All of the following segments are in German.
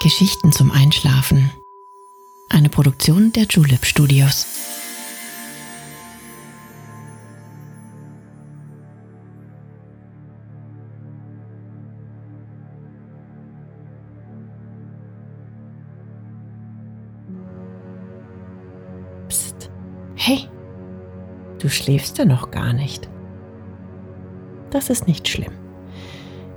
Geschichten zum Einschlafen. Eine Produktion der Julep Studios. Psst. Hey, du schläfst ja noch gar nicht. Das ist nicht schlimm.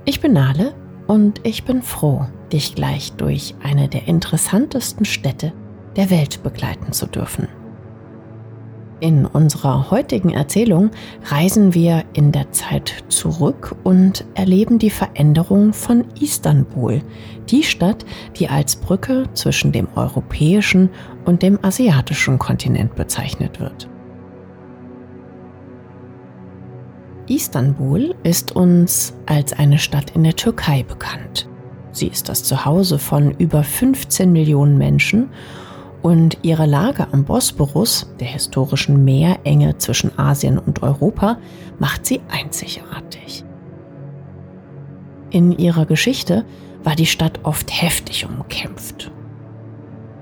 Ich bin Nale und ich bin froh, dich gleich durch eine der interessantesten Städte der Welt begleiten zu dürfen. In unserer heutigen Erzählung reisen wir in der Zeit zurück und erleben die Veränderung von Istanbul, die Stadt, die als Brücke zwischen dem europäischen und dem asiatischen Kontinent bezeichnet wird. Istanbul ist uns als eine Stadt in der Türkei bekannt. Sie ist das Zuhause von über 15 Millionen Menschen und ihre Lage am Bosporus, der historischen Meerenge zwischen Asien und Europa, macht sie einzigartig. In ihrer Geschichte war die Stadt oft heftig umkämpft.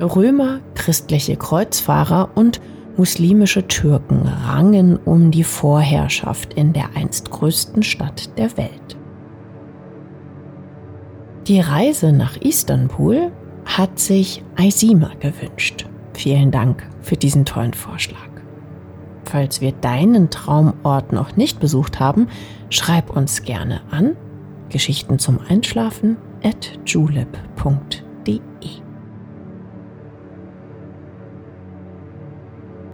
Römer, christliche Kreuzfahrer und Muslimische Türken rangen um die Vorherrschaft in der einst größten Stadt der Welt. Die Reise nach Istanbul hat sich Aysima gewünscht. Vielen Dank für diesen tollen Vorschlag. Falls wir deinen Traumort noch nicht besucht haben, schreib uns gerne an Geschichten zum Einschlafen at julep.de.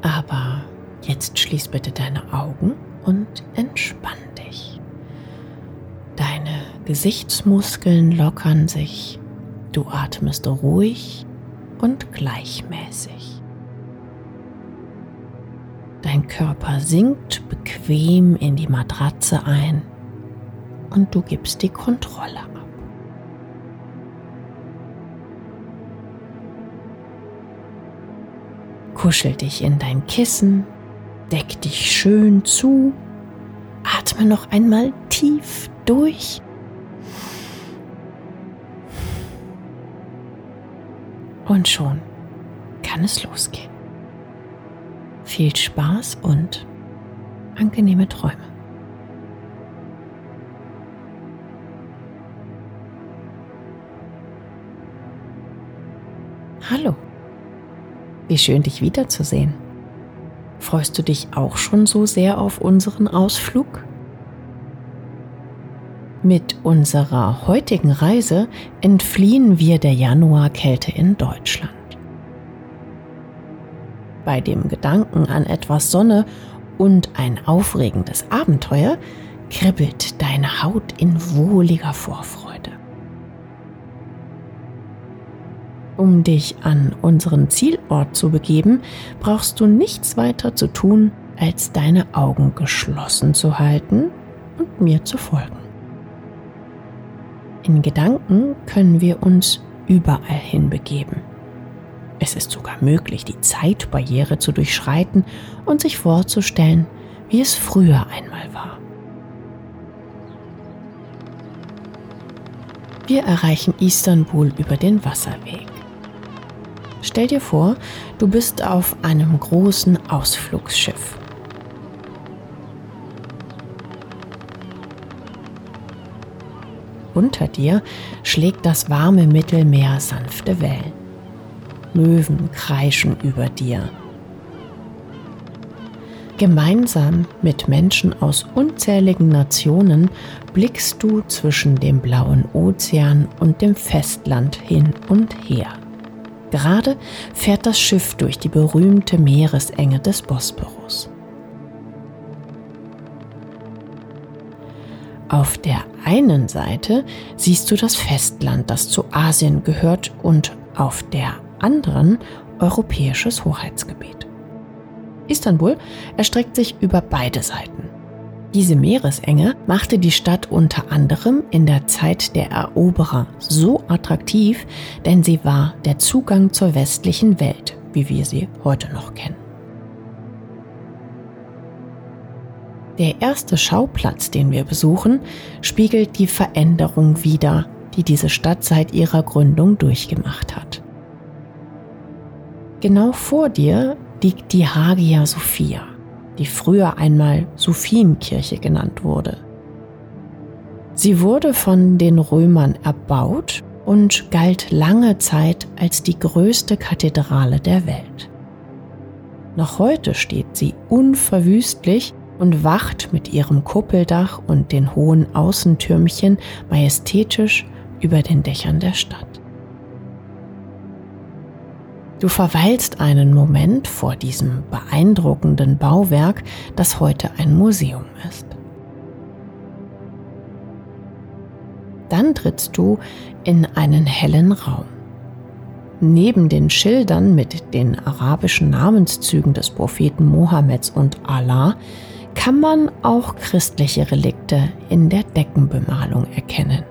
Aber jetzt schließ bitte deine Augen und entspann dich. Deine Gesichtsmuskeln lockern sich. Du atmest ruhig und gleichmäßig. Dein Körper sinkt bequem in die Matratze ein und du gibst die Kontrolle ab. Kuschel dich in dein Kissen, deck dich schön zu, atme noch einmal tief durch. Und schon kann es losgehen. Viel Spaß und angenehme Träume. Hallo. Wie schön, dich wiederzusehen. Freust du dich auch schon so sehr auf unseren Ausflug? Mit unserer heutigen Reise entfliehen wir der Januarkälte in Deutschland. Bei dem Gedanken an etwas Sonne und ein aufregendes Abenteuer kribbelt deine Haut in wohliger Vorfreude. Um dich an unseren Zielort zu begeben, brauchst du nichts weiter zu tun, als deine Augen geschlossen zu halten und mir zu folgen. In Gedanken können wir uns überall hinbegeben. Es ist sogar möglich, die Zeitbarriere zu durchschreiten und sich vorzustellen, wie es früher einmal war. Wir erreichen Istanbul über den Wasserweg. Stell dir vor, du bist auf einem großen Ausflugsschiff. Unter dir schlägt das warme Mittelmeer sanfte Wellen. Möwen kreischen über dir. Gemeinsam mit Menschen aus unzähligen Nationen blickst du zwischen dem blauen Ozean und dem Festland hin und her. Gerade fährt das Schiff durch die berühmte Meeresenge des Bosporus. Auf der einen Seite siehst du das Festland, das zu Asien gehört, und auf der anderen europäisches Hoheitsgebiet. Istanbul erstreckt sich über beide Seiten. Diese Meeresenge machte die Stadt unter anderem in der Zeit der Eroberer so attraktiv, denn sie war der Zugang zur westlichen Welt, wie wir sie heute noch kennen. Der erste Schauplatz, den wir besuchen, spiegelt die Veränderung wider, die diese Stadt seit ihrer Gründung durchgemacht hat. Genau vor dir liegt die Hagia Sophia, die früher einmal Sophienkirche genannt wurde. Sie wurde von den Römern erbaut und galt lange Zeit als die größte Kathedrale der Welt. Noch heute steht sie unverwüstlich und wacht mit ihrem Kuppeldach und den hohen Außentürmchen majestätisch über den Dächern der Stadt. Du verweilst einen Moment vor diesem beeindruckenden Bauwerk, das heute ein Museum ist. Dann trittst du in einen hellen Raum. Neben den Schildern mit den arabischen Namenszügen des Propheten Mohammeds und Allah kann man auch christliche Relikte in der Deckenbemalung erkennen.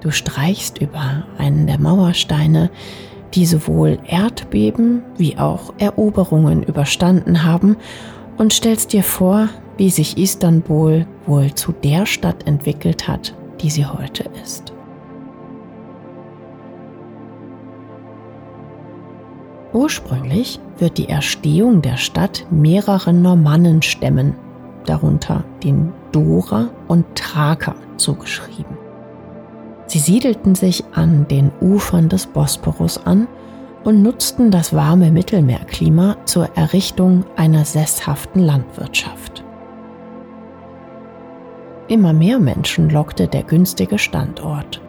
Du streichst über einen der Mauersteine, die sowohl Erdbeben wie auch Eroberungen überstanden haben, und stellst dir vor, wie sich Istanbul wohl zu der Stadt entwickelt hat, die sie heute ist. Ursprünglich wird die Erstehung der Stadt mehreren Normannenstämmen, darunter den Dora und Thraker, zugeschrieben. Sie siedelten sich an den Ufern des Bosporus an und nutzten das warme Mittelmeerklima zur Errichtung einer sesshaften Landwirtschaft. Immer mehr Menschen lockte der günstige Standort.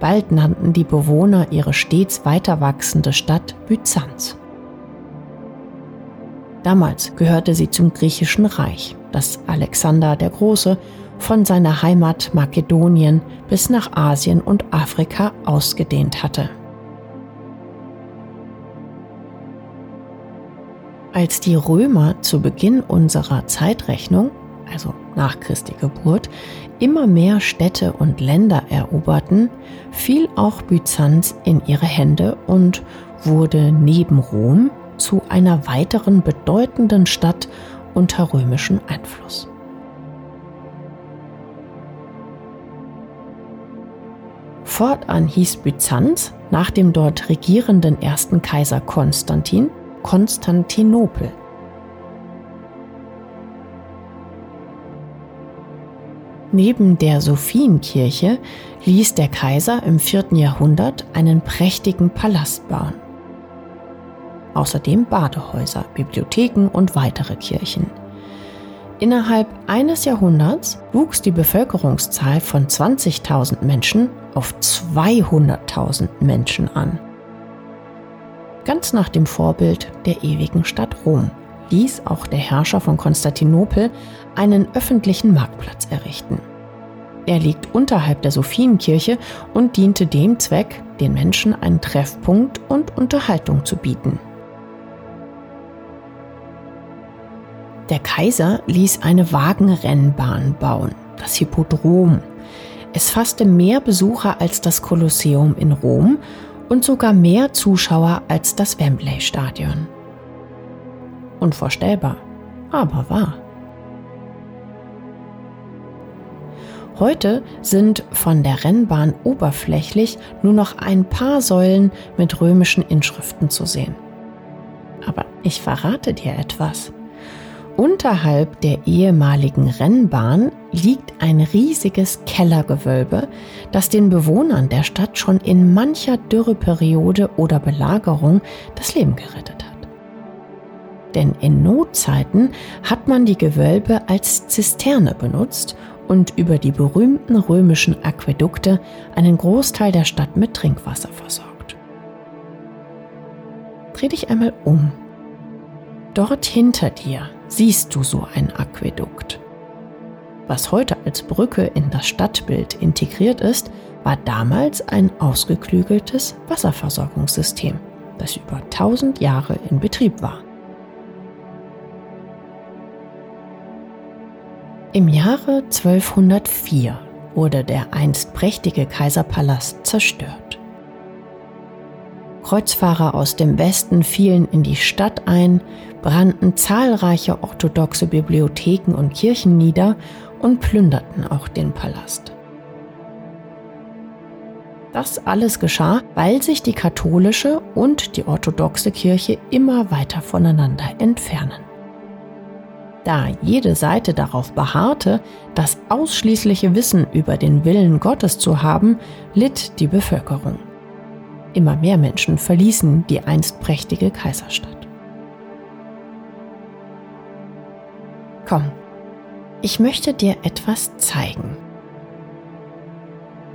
Bald nannten die Bewohner ihre stets weiter wachsende Stadt Byzanz. Damals gehörte sie zum griechischen Reich, das Alexander der Große von seiner Heimat Makedonien bis nach Asien und Afrika ausgedehnt hatte. Als die Römer zu Beginn unserer Zeitrechnung, also nach Christi Geburt, immer mehr Städte und Länder eroberten, fiel auch Byzanz in ihre Hände und wurde neben Rom zu einer weiteren bedeutenden Stadt unter römischem Einfluss. Fortan hieß Byzanz nach dem dort regierenden ersten Kaiser Konstantin Konstantinopel. Neben der Sophienkirche ließ der Kaiser im 4. Jahrhundert einen prächtigen Palast bauen. Außerdem Badehäuser, Bibliotheken und weitere Kirchen. Innerhalb eines Jahrhunderts wuchs die Bevölkerungszahl von 20.000 Menschen auf 200.000 Menschen an. Ganz nach dem Vorbild der ewigen Stadt Rom ließ auch der Herrscher von Konstantinopel einen öffentlichen Marktplatz errichten. Er liegt unterhalb der Sophienkirche und diente dem Zweck, den Menschen einen Treffpunkt und Unterhaltung zu bieten. Der Kaiser ließ eine Wagenrennbahn bauen, das Hippodrom. Es fasste mehr Besucher als das Kolosseum in Rom und sogar mehr Zuschauer als das Wembley-Stadion. Unvorstellbar, aber wahr. Heute sind von der Rennbahn oberflächlich nur noch ein paar Säulen mit römischen Inschriften zu sehen. Aber ich verrate dir etwas. Unterhalb der ehemaligen Rennbahn liegt ein riesiges Kellergewölbe, das den Bewohnern der Stadt schon in mancher Dürreperiode oder Belagerung das Leben gerettet hat. Denn in Notzeiten hat man die Gewölbe als Zisterne benutzt und über die berühmten römischen Aquädukte einen Großteil der Stadt mit Trinkwasser versorgt. Dreh dich einmal um. Dort hinter dir siehst du so ein Aquädukt. Was heute als Brücke in das Stadtbild integriert ist, war damals ein ausgeklügeltes Wasserversorgungssystem, das über 1000 Jahre in Betrieb war. Im Jahre 1204 wurde der einst prächtige Kaiserpalast zerstört. Kreuzfahrer aus dem Westen fielen in die Stadt ein, brannten zahlreiche orthodoxe Bibliotheken und Kirchen nieder und plünderten auch den Palast. Das alles geschah, weil sich die katholische und die orthodoxe Kirche immer weiter voneinander entfernen. Da jede Seite darauf beharrte, das ausschließliche Wissen über den Willen Gottes zu haben, litt die Bevölkerung. Immer mehr Menschen verließen die einst prächtige Kaiserstadt. Komm, ich möchte dir etwas zeigen.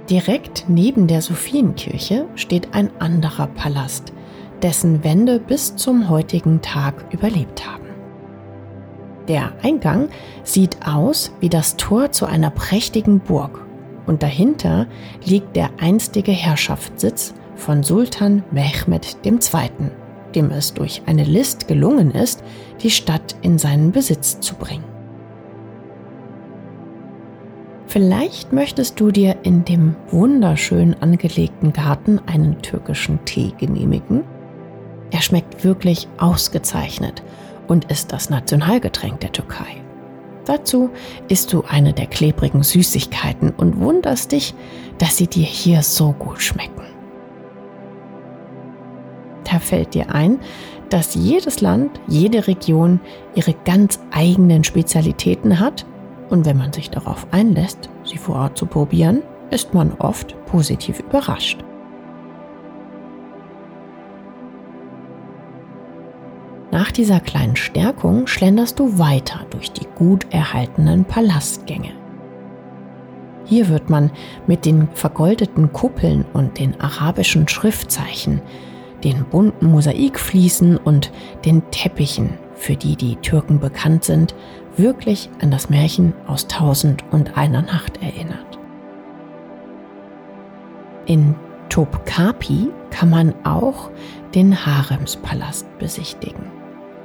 Direkt neben der Sophienkirche steht ein anderer Palast, dessen Wände bis zum heutigen Tag überlebt haben. Der Eingang sieht aus wie das Tor zu einer prächtigen Burg und dahinter liegt der einstige Herrschaftssitz von Sultan Mehmed II., dem es durch eine List gelungen ist, die Stadt in seinen Besitz zu bringen. Vielleicht möchtest du dir in dem wunderschön angelegten Garten einen türkischen Tee genehmigen. Er schmeckt wirklich ausgezeichnet und ist das Nationalgetränk der Türkei. Dazu isst du eine der klebrigen Süßigkeiten und wunderst dich, dass sie dir hier so gut schmecken. Da fällt dir ein, dass jedes Land, jede Region ihre ganz eigenen Spezialitäten hat und wenn man sich darauf einlässt, sie vor Ort zu probieren, ist man oft positiv überrascht. Nach dieser kleinen Stärkung schlenderst du weiter durch die gut erhaltenen Palastgänge. Hier wird man mit den vergoldeten Kuppeln und den arabischen Schriftzeichen, den bunten Mosaikfliesen und den Teppichen, für die die Türken bekannt sind, wirklich an das Märchen aus Tausend und einer Nacht erinnert. In Topkapi kann man auch den Haremspalast besichtigen.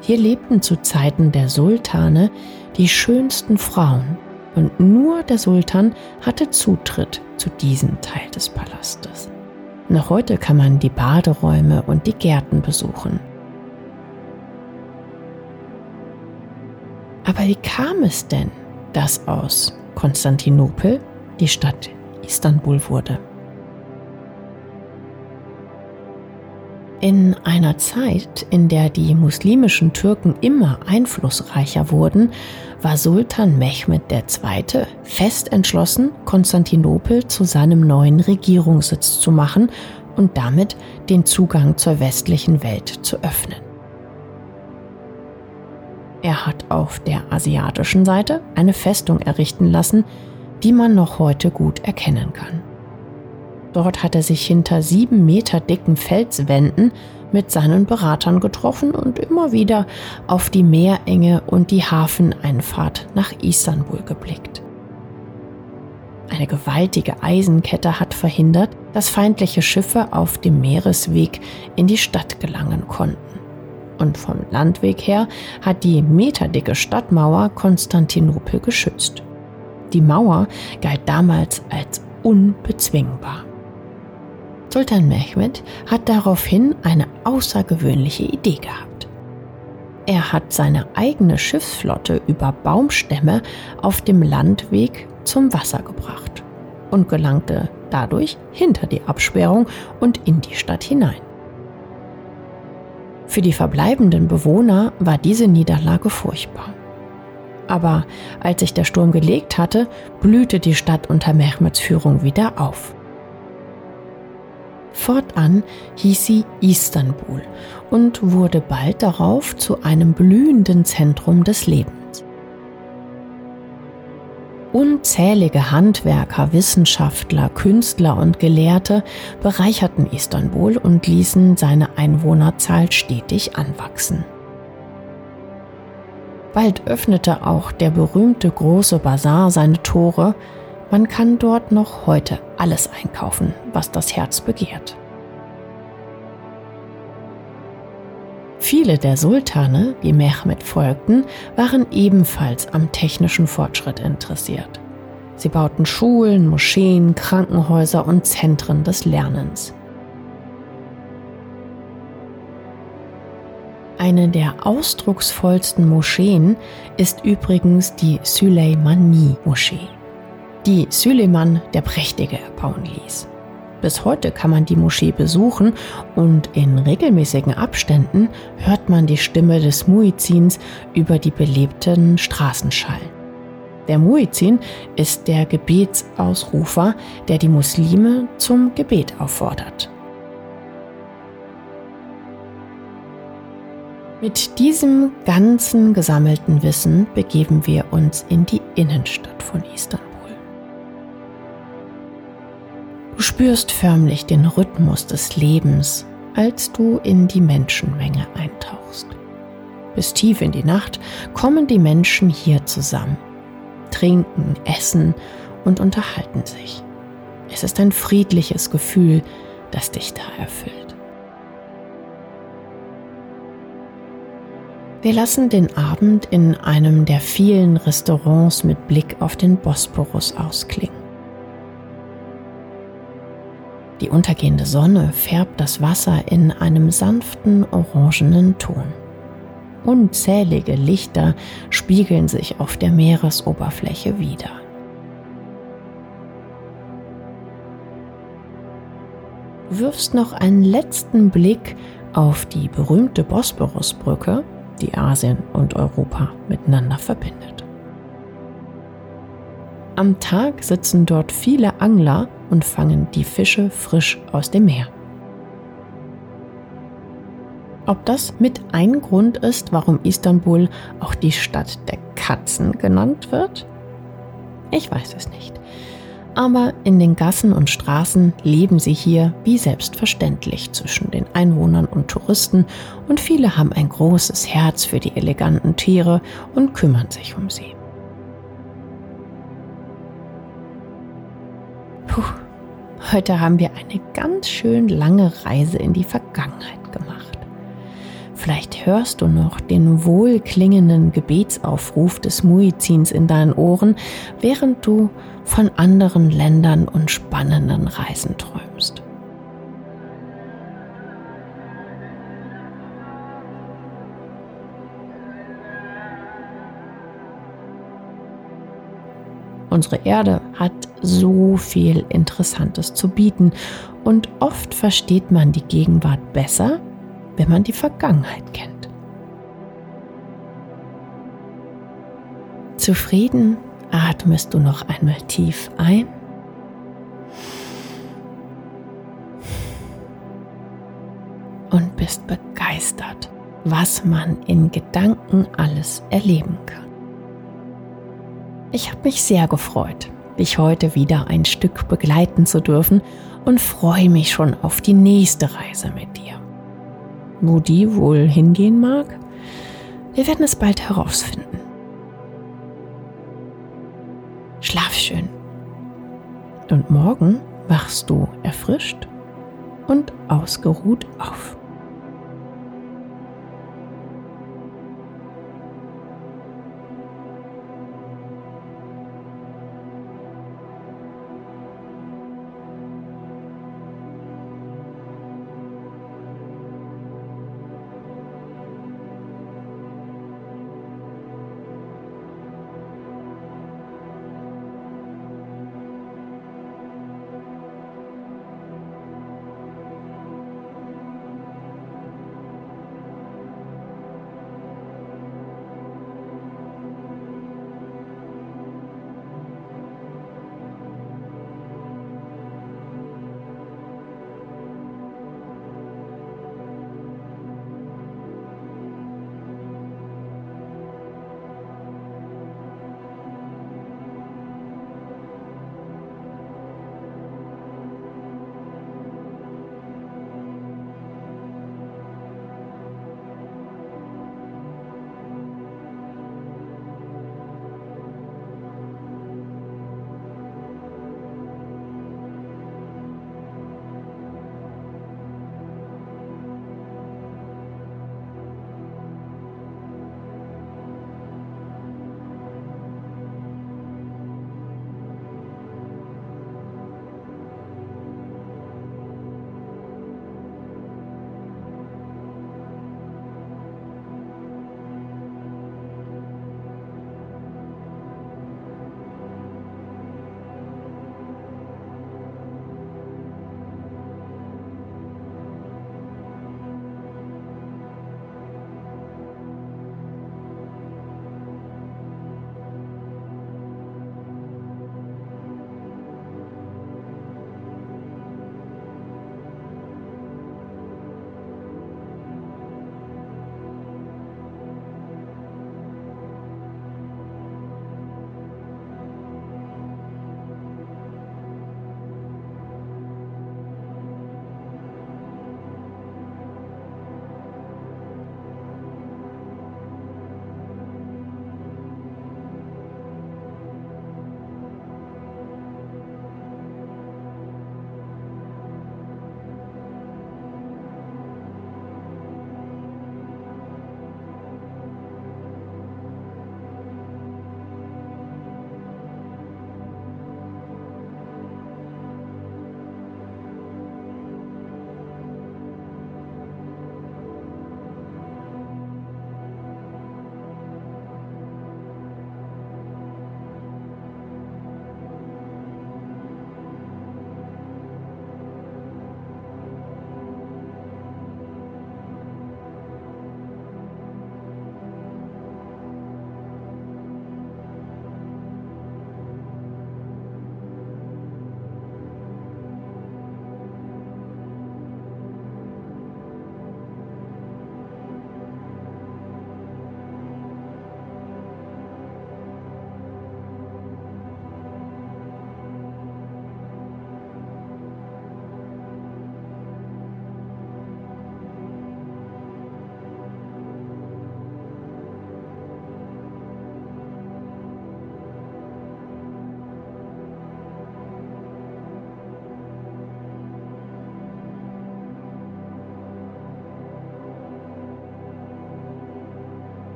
Hier lebten zu Zeiten der Sultane die schönsten Frauen und nur der Sultan hatte Zutritt zu diesem Teil des Palastes. Noch heute kann man die Baderäume und die Gärten besuchen. Aber wie kam es denn, dass aus Konstantinopel die Stadt Istanbul wurde? In einer Zeit, in der die muslimischen Türken immer einflussreicher wurden, war Sultan Mehmed II. fest entschlossen, Konstantinopel zu seinem neuen Regierungssitz zu machen und damit den Zugang zur westlichen Welt zu öffnen. Er hat auf der asiatischen Seite eine Festung errichten lassen, die man noch heute gut erkennen kann. Dort hat er sich hinter sieben Meter dicken Felswänden mit seinen Beratern getroffen und immer wieder auf die Meerenge und die Hafeneinfahrt nach Istanbul geblickt. Eine gewaltige Eisenkette hat verhindert, dass feindliche Schiffe auf dem Meeresweg in die Stadt gelangen konnten und vom Landweg her hat die meterdicke Stadtmauer Konstantinopel geschützt. Die Mauer galt damals als unbezwingbar. Sultan Mehmed hat daraufhin eine außergewöhnliche Idee gehabt. Er hat seine eigene Schiffsflotte über Baumstämme auf dem Landweg zum Wasser gebracht und gelangte dadurch hinter die Absperrung und in die Stadt hinein. Für die verbleibenden Bewohner war diese Niederlage furchtbar. Aber als sich der Sturm gelegt hatte, blühte die Stadt unter Mehmeds Führung wieder auf. Fortan hieß sie Istanbul und wurde bald darauf zu einem blühenden Zentrum des Lebens. Unzählige Handwerker, Wissenschaftler, Künstler und Gelehrte bereicherten Istanbul und ließen seine Einwohnerzahl stetig anwachsen. Bald öffnete auch der berühmte große Bazar seine Tore. Man kann dort noch heute alles einkaufen, was das Herz begehrt. Viele der Sultane, die Mehmed folgten, waren ebenfalls am technischen Fortschritt interessiert. Sie bauten Schulen, Moscheen, Krankenhäuser und Zentren des Lernens. Eine der ausdrucksvollsten Moscheen ist übrigens die Süleymani-Moschee, die Süleyman der Prächtige erbauen ließ. Bis heute kann man die Moschee besuchen und in regelmäßigen Abständen hört man die Stimme des Muizins über die belebten Straßen schallen. Der Muizin ist der Gebetsausrufer, der die Muslime zum Gebet auffordert. Mit diesem ganzen gesammelten Wissen begeben wir uns in die Innenstadt von Istanbul. Spürst förmlich den Rhythmus des Lebens, als du in die Menschenmenge eintauchst. Bis tief in die Nacht kommen die Menschen hier zusammen, trinken, essen und unterhalten sich. Es ist ein friedliches Gefühl, das dich da erfüllt. Wir lassen den Abend in einem der vielen Restaurants mit Blick auf den Bosporus ausklingen. Die untergehende Sonne färbt das Wasser in einem sanften orangenen Ton. Unzählige Lichter spiegeln sich auf der Meeresoberfläche wider. Du wirfst noch einen letzten Blick auf die berühmte Bosporusbrücke die Asien und Europa miteinander verbindet. Am Tag sitzen dort viele Angler und fangen die Fische frisch aus dem Meer. Ob das mit ein Grund ist, warum Istanbul auch die Stadt der Katzen genannt wird? Ich weiß es nicht aber in den Gassen und Straßen leben sie hier wie selbstverständlich zwischen den Einwohnern und Touristen und viele haben ein großes Herz für die eleganten Tiere und kümmern sich um sie. Puh, heute haben wir eine ganz schön lange Reise in die Vergangenheit gemacht. Vielleicht hörst du noch den wohlklingenden Gebetsaufruf des Muizins in deinen Ohren, während du von anderen Ländern und spannenden Reisen träumst. Unsere Erde hat so viel Interessantes zu bieten und oft versteht man die Gegenwart besser, wenn man die Vergangenheit kennt. Zufrieden atmest du noch einmal tief ein und bist begeistert, was man in Gedanken alles erleben kann. Ich habe mich sehr gefreut, dich heute wieder ein Stück begleiten zu dürfen und freue mich schon auf die nächste Reise mit dir. Wo die wohl hingehen mag? Wir werden es bald herausfinden. Schlaf schön. Und morgen wachst du erfrischt und ausgeruht auf.